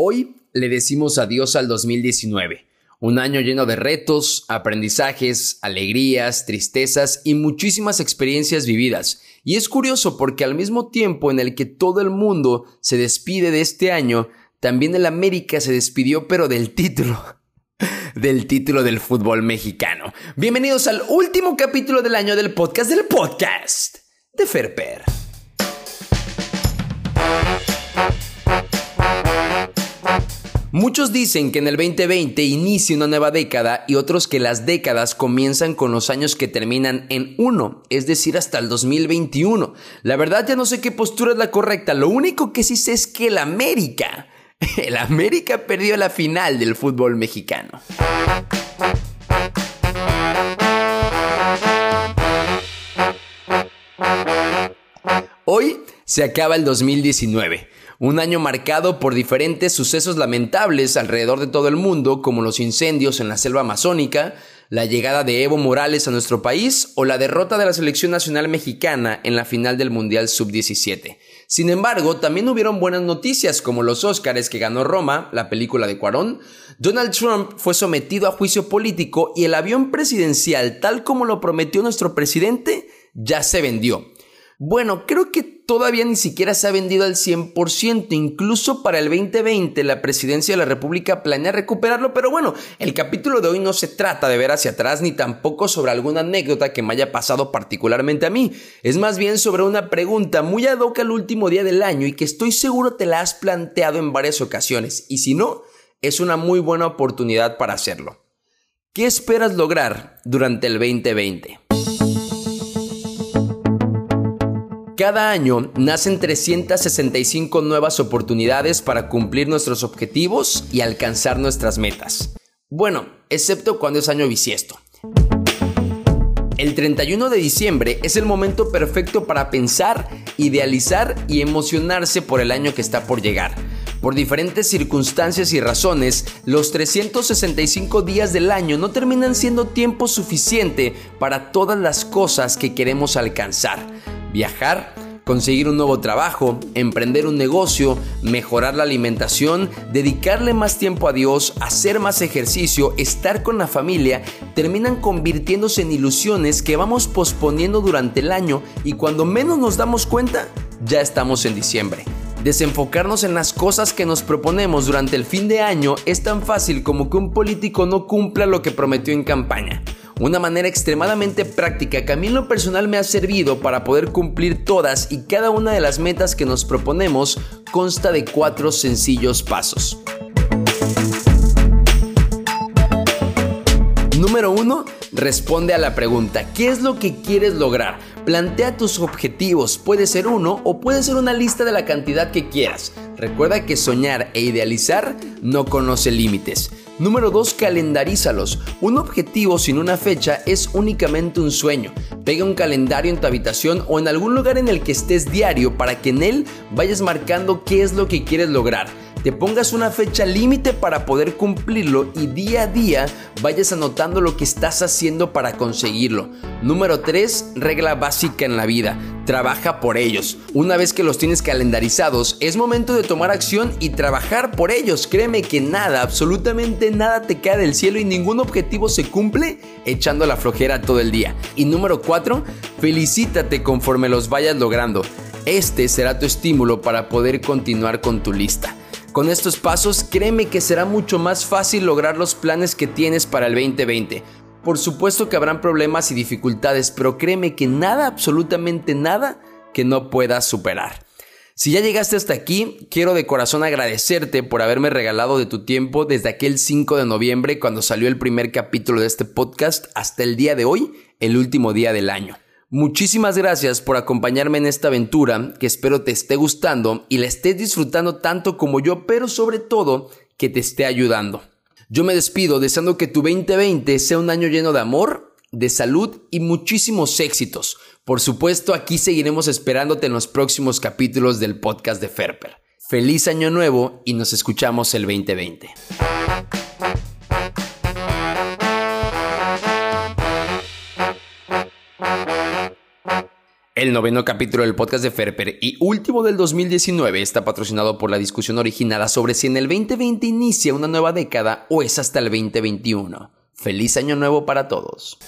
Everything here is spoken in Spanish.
Hoy le decimos adiós al 2019, un año lleno de retos, aprendizajes, alegrías, tristezas y muchísimas experiencias vividas. Y es curioso porque al mismo tiempo en el que todo el mundo se despide de este año, también el América se despidió pero del título. Del título del fútbol mexicano. Bienvenidos al último capítulo del año del podcast del podcast de Ferper. Muchos dicen que en el 2020 inicia una nueva década y otros que las décadas comienzan con los años que terminan en uno, es decir, hasta el 2021. La verdad ya no sé qué postura es la correcta, lo único que sí sé es que el América, el América perdió la final del fútbol mexicano. Hoy se acaba el 2019 un año marcado por diferentes sucesos lamentables alrededor de todo el mundo, como los incendios en la selva amazónica, la llegada de Evo Morales a nuestro país o la derrota de la selección nacional mexicana en la final del Mundial Sub-17. Sin embargo, también hubieron buenas noticias como los Óscares que ganó Roma, la película de Cuarón, Donald Trump fue sometido a juicio político y el avión presidencial, tal como lo prometió nuestro presidente, ya se vendió. Bueno, creo que todavía ni siquiera se ha vendido al 100%, incluso para el 2020 la presidencia de la República planea recuperarlo, pero bueno, el capítulo de hoy no se trata de ver hacia atrás ni tampoco sobre alguna anécdota que me haya pasado particularmente a mí, es más bien sobre una pregunta muy ad hoc al último día del año y que estoy seguro te la has planteado en varias ocasiones, y si no, es una muy buena oportunidad para hacerlo. ¿Qué esperas lograr durante el 2020? Cada año nacen 365 nuevas oportunidades para cumplir nuestros objetivos y alcanzar nuestras metas. Bueno, excepto cuando es año bisiesto. El 31 de diciembre es el momento perfecto para pensar, idealizar y emocionarse por el año que está por llegar. Por diferentes circunstancias y razones, los 365 días del año no terminan siendo tiempo suficiente para todas las cosas que queremos alcanzar viajar, conseguir un nuevo trabajo, emprender un negocio, mejorar la alimentación, dedicarle más tiempo a Dios, hacer más ejercicio, estar con la familia, terminan convirtiéndose en ilusiones que vamos posponiendo durante el año y cuando menos nos damos cuenta, ya estamos en diciembre. Desenfocarnos en las cosas que nos proponemos durante el fin de año es tan fácil como que un político no cumpla lo que prometió en campaña una manera extremadamente práctica que a mí en lo personal me ha servido para poder cumplir todas y cada una de las metas que nos proponemos consta de cuatro sencillos pasos. Número 1. Responde a la pregunta, ¿qué es lo que quieres lograr? Plantea tus objetivos, puede ser uno o puede ser una lista de la cantidad que quieras. Recuerda que soñar e idealizar no conoce límites. Número 2. Calendarízalos. Un objetivo sin una fecha es únicamente un sueño. Pega un calendario en tu habitación o en algún lugar en el que estés diario para que en él vayas marcando qué es lo que quieres lograr te pongas una fecha límite para poder cumplirlo y día a día vayas anotando lo que estás haciendo para conseguirlo. Número 3, regla básica en la vida. Trabaja por ellos. Una vez que los tienes calendarizados, es momento de tomar acción y trabajar por ellos. Créeme que nada, absolutamente nada te cae del cielo y ningún objetivo se cumple echando la flojera todo el día. Y número 4, felicítate conforme los vayas logrando. Este será tu estímulo para poder continuar con tu lista. Con estos pasos, créeme que será mucho más fácil lograr los planes que tienes para el 2020. Por supuesto que habrán problemas y dificultades, pero créeme que nada, absolutamente nada, que no puedas superar. Si ya llegaste hasta aquí, quiero de corazón agradecerte por haberme regalado de tu tiempo desde aquel 5 de noviembre cuando salió el primer capítulo de este podcast hasta el día de hoy, el último día del año. Muchísimas gracias por acompañarme en esta aventura que espero te esté gustando y la estés disfrutando tanto como yo, pero sobre todo que te esté ayudando. Yo me despido deseando que tu 2020 sea un año lleno de amor, de salud y muchísimos éxitos. Por supuesto, aquí seguiremos esperándote en los próximos capítulos del podcast de Ferper. Feliz año nuevo y nos escuchamos el 2020. El noveno capítulo del podcast de Ferper y último del 2019 está patrocinado por la discusión originada sobre si en el 2020 inicia una nueva década o es hasta el 2021. Feliz año nuevo para todos.